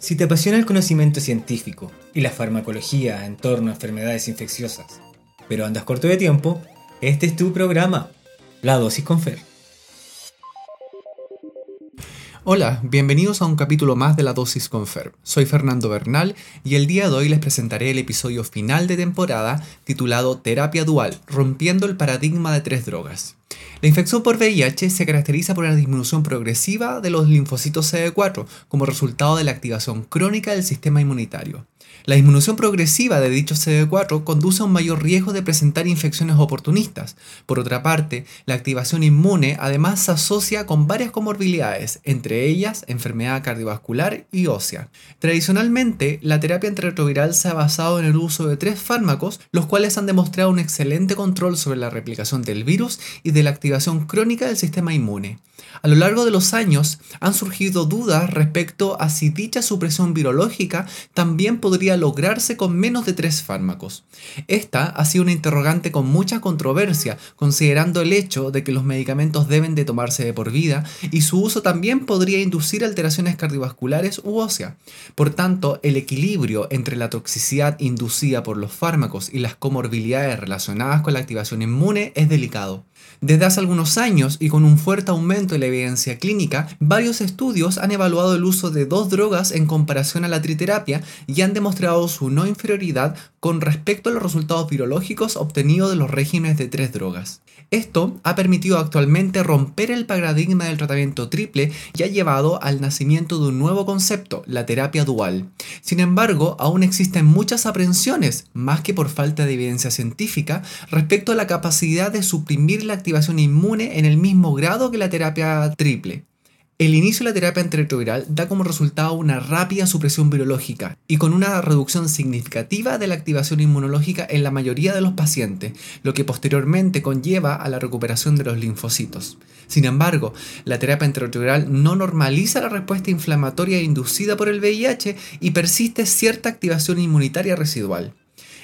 Si te apasiona el conocimiento científico y la farmacología en torno a enfermedades infecciosas, pero andas corto de tiempo, este es tu programa, La Dosis con Fer. Hola, bienvenidos a un capítulo más de La Dosis con Fer. Soy Fernando Bernal y el día de hoy les presentaré el episodio final de temporada titulado Terapia Dual, rompiendo el paradigma de tres drogas. La infección por VIH se caracteriza por una disminución progresiva de los linfocitos CD4 como resultado de la activación crónica del sistema inmunitario. La disminución progresiva de dicho CD4 conduce a un mayor riesgo de presentar infecciones oportunistas. Por otra parte, la activación inmune además se asocia con varias comorbilidades, entre ellas enfermedad cardiovascular y ósea. Tradicionalmente, la terapia antirretroviral se ha basado en el uso de tres fármacos, los cuales han demostrado un excelente control sobre la replicación del virus y de la activación crónica del sistema inmune. A lo largo de los años han surgido dudas respecto a si dicha supresión virológica también podría lograrse con menos de tres fármacos. Esta ha sido una interrogante con mucha controversia, considerando el hecho de que los medicamentos deben de tomarse de por vida y su uso también podría inducir alteraciones cardiovasculares u óseas. Por tanto, el equilibrio entre la toxicidad inducida por los fármacos y las comorbilidades relacionadas con la activación inmune es delicado. Desde hace algunos años y con un fuerte aumento la evidencia clínica, varios estudios han evaluado el uso de dos drogas en comparación a la triterapia y han demostrado su no inferioridad con respecto a los resultados virológicos obtenidos de los regímenes de tres drogas. Esto ha permitido actualmente romper el paradigma del tratamiento triple y ha llevado al nacimiento de un nuevo concepto, la terapia dual. Sin embargo, aún existen muchas aprensiones, más que por falta de evidencia científica, respecto a la capacidad de suprimir la activación inmune en el mismo grado que la terapia triple. El inicio de la terapia antirretroviral da como resultado una rápida supresión virológica y con una reducción significativa de la activación inmunológica en la mayoría de los pacientes, lo que posteriormente conlleva a la recuperación de los linfocitos. Sin embargo, la terapia antirretroviral no normaliza la respuesta inflamatoria inducida por el VIH y persiste cierta activación inmunitaria residual.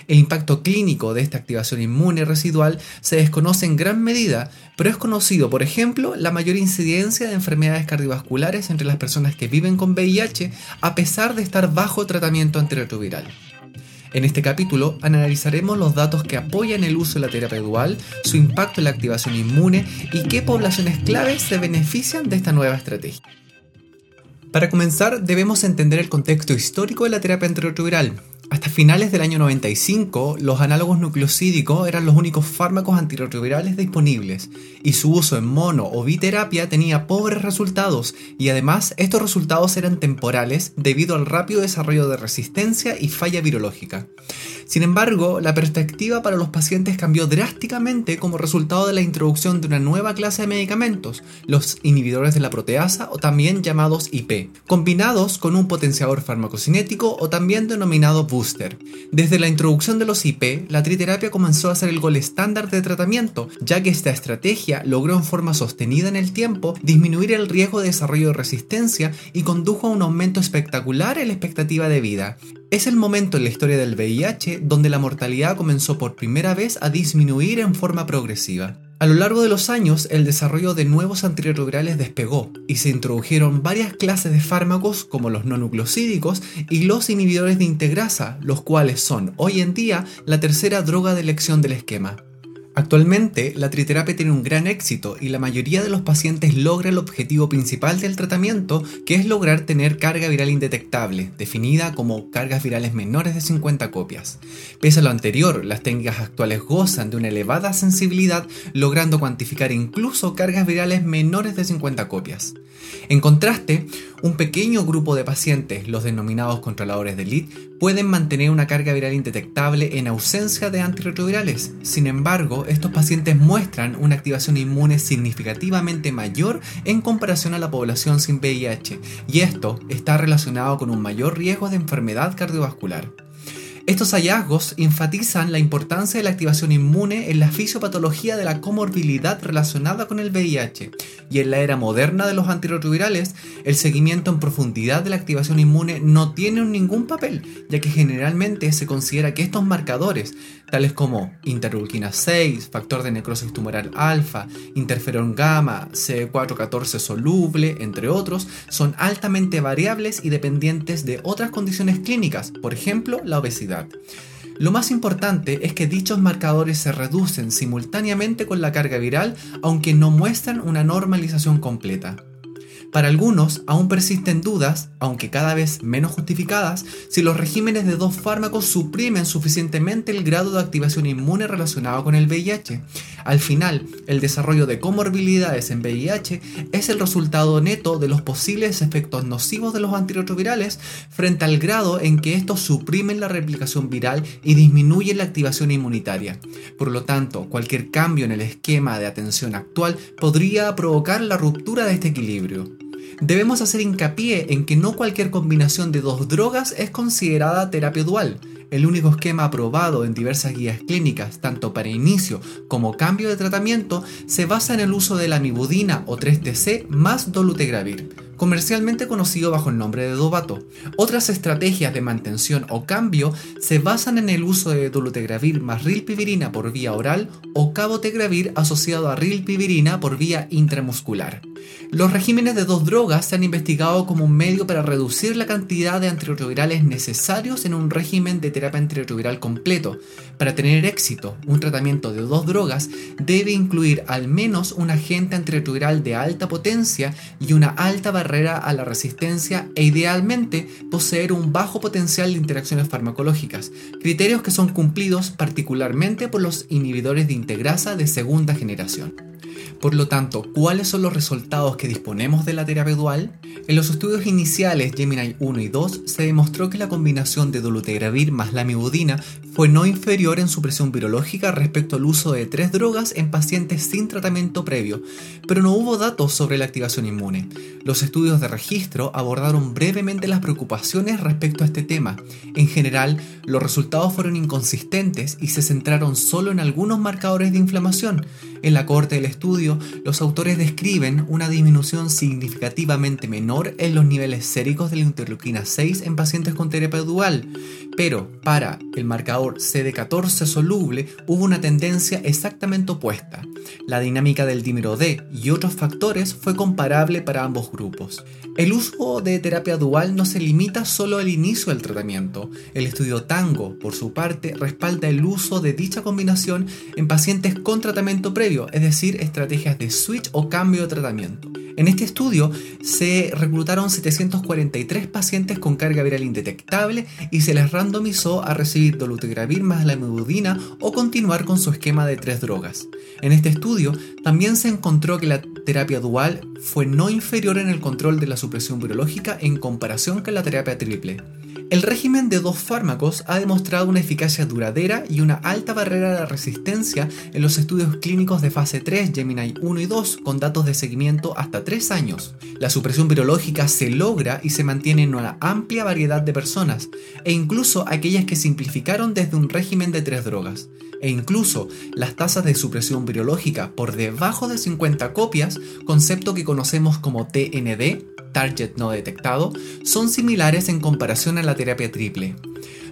El impacto clínico de esta activación inmune residual se desconoce en gran medida, pero es conocido, por ejemplo, la mayor incidencia de enfermedades cardiovasculares entre las personas que viven con VIH a pesar de estar bajo tratamiento antirretroviral. En este capítulo analizaremos los datos que apoyan el uso de la terapia dual, su impacto en la activación inmune y qué poblaciones claves se benefician de esta nueva estrategia. Para comenzar, debemos entender el contexto histórico de la terapia antirretroviral, hasta finales del año 95, los análogos nucleosídicos eran los únicos fármacos antirretrovirales disponibles, y su uso en mono o biterapia tenía pobres resultados, y además estos resultados eran temporales debido al rápido desarrollo de resistencia y falla virológica. Sin embargo, la perspectiva para los pacientes cambió drásticamente como resultado de la introducción de una nueva clase de medicamentos, los inhibidores de la proteasa o también llamados IP, combinados con un potenciador farmacocinético o también denominado Desde la introducción de los IP, la triterapia comenzó a ser el gol estándar de tratamiento, ya que esta estrategia logró en forma sostenida en el tiempo disminuir el riesgo de desarrollo de resistencia y condujo a un aumento espectacular en la expectativa de vida. Es el momento en la historia del VIH donde la mortalidad comenzó por primera vez a disminuir en forma progresiva. A lo largo de los años, el desarrollo de nuevos antirretrovirales despegó y se introdujeron varias clases de fármacos como los no nucleosídicos y los inhibidores de integrasa, los cuales son hoy en día la tercera droga de elección del esquema. Actualmente, la triterapia tiene un gran éxito y la mayoría de los pacientes logra el objetivo principal del tratamiento, que es lograr tener carga viral indetectable, definida como cargas virales menores de 50 copias. Pese a lo anterior, las técnicas actuales gozan de una elevada sensibilidad, logrando cuantificar incluso cargas virales menores de 50 copias. En contraste, un pequeño grupo de pacientes, los denominados controladores de lead, pueden mantener una carga viral indetectable en ausencia de antirretrovirales. Sin embargo, estos pacientes muestran una activación inmune significativamente mayor en comparación a la población sin VIH, y esto está relacionado con un mayor riesgo de enfermedad cardiovascular. Estos hallazgos enfatizan la importancia de la activación inmune en la fisiopatología de la comorbilidad relacionada con el VIH y en la era moderna de los antirretrovirales, el seguimiento en profundidad de la activación inmune no tiene ningún papel, ya que generalmente se considera que estos marcadores, tales como interleuquina 6, factor de necrosis tumoral alfa, interferón gamma, C414 soluble, entre otros, son altamente variables y dependientes de otras condiciones clínicas, por ejemplo, la obesidad. Lo más importante es que dichos marcadores se reducen simultáneamente con la carga viral, aunque no muestran una normalización completa. Para algunos aún persisten dudas, aunque cada vez menos justificadas, si los regímenes de dos fármacos suprimen suficientemente el grado de activación inmune relacionado con el VIH. Al final, el desarrollo de comorbilidades en VIH es el resultado neto de los posibles efectos nocivos de los antirretrovirales frente al grado en que estos suprimen la replicación viral y disminuyen la activación inmunitaria. Por lo tanto, cualquier cambio en el esquema de atención actual podría provocar la ruptura de este equilibrio. Debemos hacer hincapié en que no cualquier combinación de dos drogas es considerada terapia dual. El único esquema aprobado en diversas guías clínicas, tanto para inicio como cambio de tratamiento, se basa en el uso de la mibudina o 3TC más dolutegravir comercialmente conocido bajo el nombre de Dovato. Otras estrategias de mantención o cambio se basan en el uso de dolutegravir más rilpivirina por vía oral o cabotegravir asociado a rilpivirina por vía intramuscular. Los regímenes de dos drogas se han investigado como un medio para reducir la cantidad de antirretrovirales necesarios en un régimen de terapia antirretroviral completo. Para tener éxito, un tratamiento de dos drogas debe incluir al menos un agente antirretroviral de alta potencia y una alta barrera a la resistencia e idealmente poseer un bajo potencial de interacciones farmacológicas, criterios que son cumplidos particularmente por los inhibidores de integrasa de segunda generación. Por lo tanto, ¿cuáles son los resultados que disponemos de la terapia dual? En los estudios iniciales Gemini 1 y 2 se demostró que la combinación de dolutegravir más lamivudina fue no inferior en su presión virológica respecto al uso de tres drogas en pacientes sin tratamiento previo, pero no hubo datos sobre la activación inmune. Los estudios de registro abordaron brevemente las preocupaciones respecto a este tema. En general, los resultados fueron inconsistentes y se centraron solo en algunos marcadores de inflamación. En la corte del estudio, los autores describen una disminución significativamente menor en los niveles séricos de la interleuquina 6 en pacientes con terapia dual, pero para el marcador CD14 soluble hubo una tendencia exactamente opuesta. La dinámica del dímero D y otros factores fue comparable para ambos grupos. El uso de terapia dual no se limita solo al inicio del tratamiento. El estudio Tango, por su parte, respalda el uso de dicha combinación en pacientes con tratamiento previo, es decir, estrategias de switch o cambio de tratamiento. En este estudio se reclutaron 743 pacientes con carga viral indetectable y se les randomizó a recibir dolutegravir más la lamivudina o continuar con su esquema de tres drogas. En este estudio también se encontró que la terapia dual fue no inferior en el control de la supresión virológica en comparación con la terapia triple. El régimen de dos fármacos ha demostrado una eficacia duradera y una alta barrera de resistencia en los estudios clínicos de fase 3 Gemini 1 y 2 con datos de seguimiento hasta 3 años. La supresión virológica se logra y se mantiene en una amplia variedad de personas, e incluso aquellas que simplificaron desde un régimen de tres drogas. E incluso las tasas de supresión virológica por debajo de 50 copias, concepto que conocemos como TND, target no detectado, son similares en comparación a la terapia triple.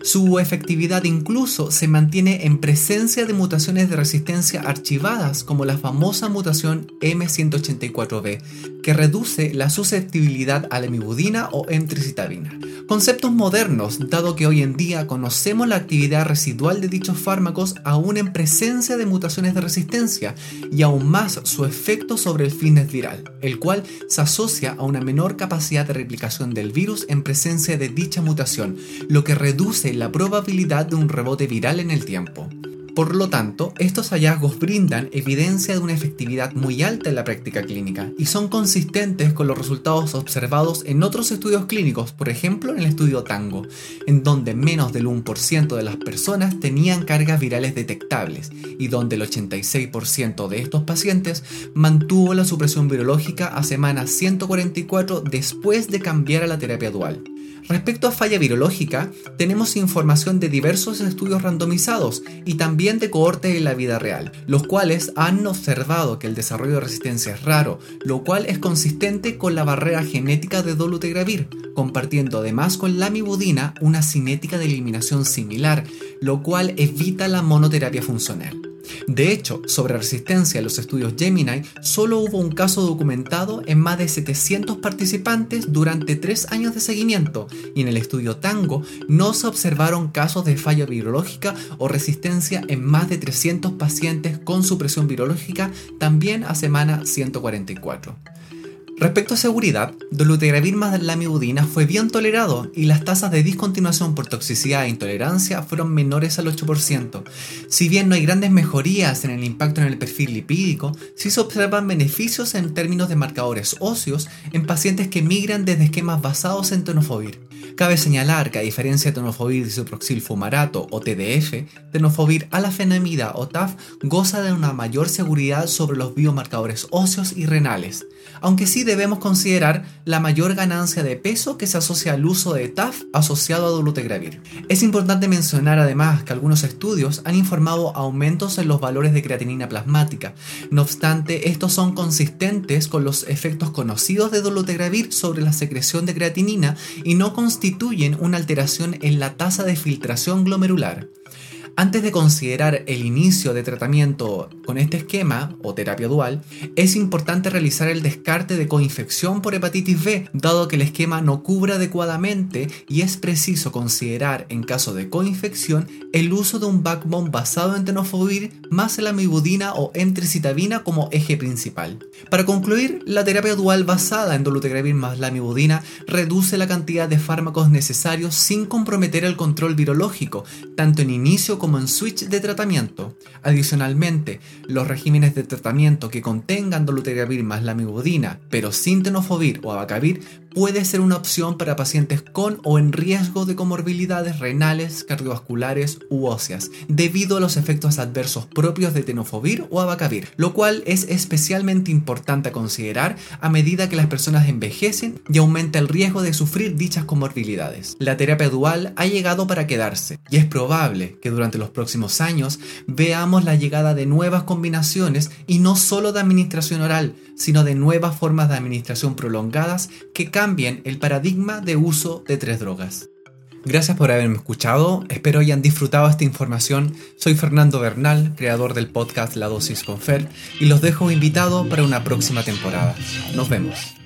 Su efectividad incluso se mantiene en presencia de mutaciones de resistencia archivadas como la famosa mutación M184B, que reduce la susceptibilidad a la mibudina o emtricitabina. Conceptos modernos, dado que hoy en día conocemos la actividad residual de dichos fármacos aún en presencia de mutaciones de resistencia y aún más su efecto sobre el fitness viral, el cual se asocia a una menor capacidad de replicación del virus en presencia de dicha mutación, lo que reduce la probabilidad de un rebote viral en el tiempo. Por lo tanto, estos hallazgos brindan evidencia de una efectividad muy alta en la práctica clínica y son consistentes con los resultados observados en otros estudios clínicos, por ejemplo en el estudio Tango, en donde menos del 1% de las personas tenían cargas virales detectables y donde el 86% de estos pacientes mantuvo la supresión virológica a semana 144 después de cambiar a la terapia dual. Respecto a falla virológica, tenemos información de diversos estudios randomizados y también de cohortes en la vida real, los cuales han observado que el desarrollo de resistencia es raro, lo cual es consistente con la barrera genética de dolutegravir, compartiendo además con la amibudina una cinética de eliminación similar, lo cual evita la monoterapia funcional. De hecho, sobre resistencia en los estudios Gemini, solo hubo un caso documentado en más de 700 participantes durante 3 años de seguimiento, y en el estudio Tango no se observaron casos de falla virológica o resistencia en más de 300 pacientes con supresión virológica también a semana 144. Respecto a seguridad, dolutegravir más lamivudina fue bien tolerado y las tasas de discontinuación por toxicidad e intolerancia fueron menores al 8%. Si bien no hay grandes mejorías en el impacto en el perfil lipídico, sí se observan beneficios en términos de marcadores óseos en pacientes que migran desde esquemas basados en tenofovir. Cabe señalar que a diferencia de tenofovir disoproxil fumarato o TDF, tenofovir alafenamida o TAF goza de una mayor seguridad sobre los biomarcadores óseos y renales, aunque sí debemos considerar la mayor ganancia de peso que se asocia al uso de TAF asociado a dolutegravir. Es importante mencionar además que algunos estudios han informado aumentos en los valores de creatinina plasmática, no obstante estos son consistentes con los efectos conocidos de dolutegravir sobre la secreción de creatinina y no constituyen una alteración en la tasa de filtración glomerular. Antes de considerar el inicio de tratamiento con este esquema o terapia dual, es importante realizar el descarte de coinfección por hepatitis B, dado que el esquema no cubre adecuadamente y es preciso considerar en caso de coinfección el uso de un backbone basado en tenofovir más la amibudina o entricitabina como eje principal. Para concluir, la terapia dual basada en dolutegravir más la amibudina reduce la cantidad de fármacos necesarios sin comprometer el control virológico, tanto en inicio como en switch de tratamiento. Adicionalmente, los regímenes de tratamiento que contengan dolutegravir más lamivudina, pero sin tenofovir o abacavir, puede ser una opción para pacientes con o en riesgo de comorbilidades renales, cardiovasculares u óseas, debido a los efectos adversos propios de tenofovir o abacavir, lo cual es especialmente importante a considerar a medida que las personas envejecen y aumenta el riesgo de sufrir dichas comorbilidades. La terapia dual ha llegado para quedarse y es probable que durante los próximos años veamos la llegada de nuevas combinaciones y no solo de administración oral, sino de nuevas formas de administración prolongadas que cambien el paradigma de uso de tres drogas. Gracias por haberme escuchado, espero hayan disfrutado esta información. Soy Fernando Bernal, creador del podcast La Dosis con Fer, y los dejo invitado para una próxima temporada. Nos vemos.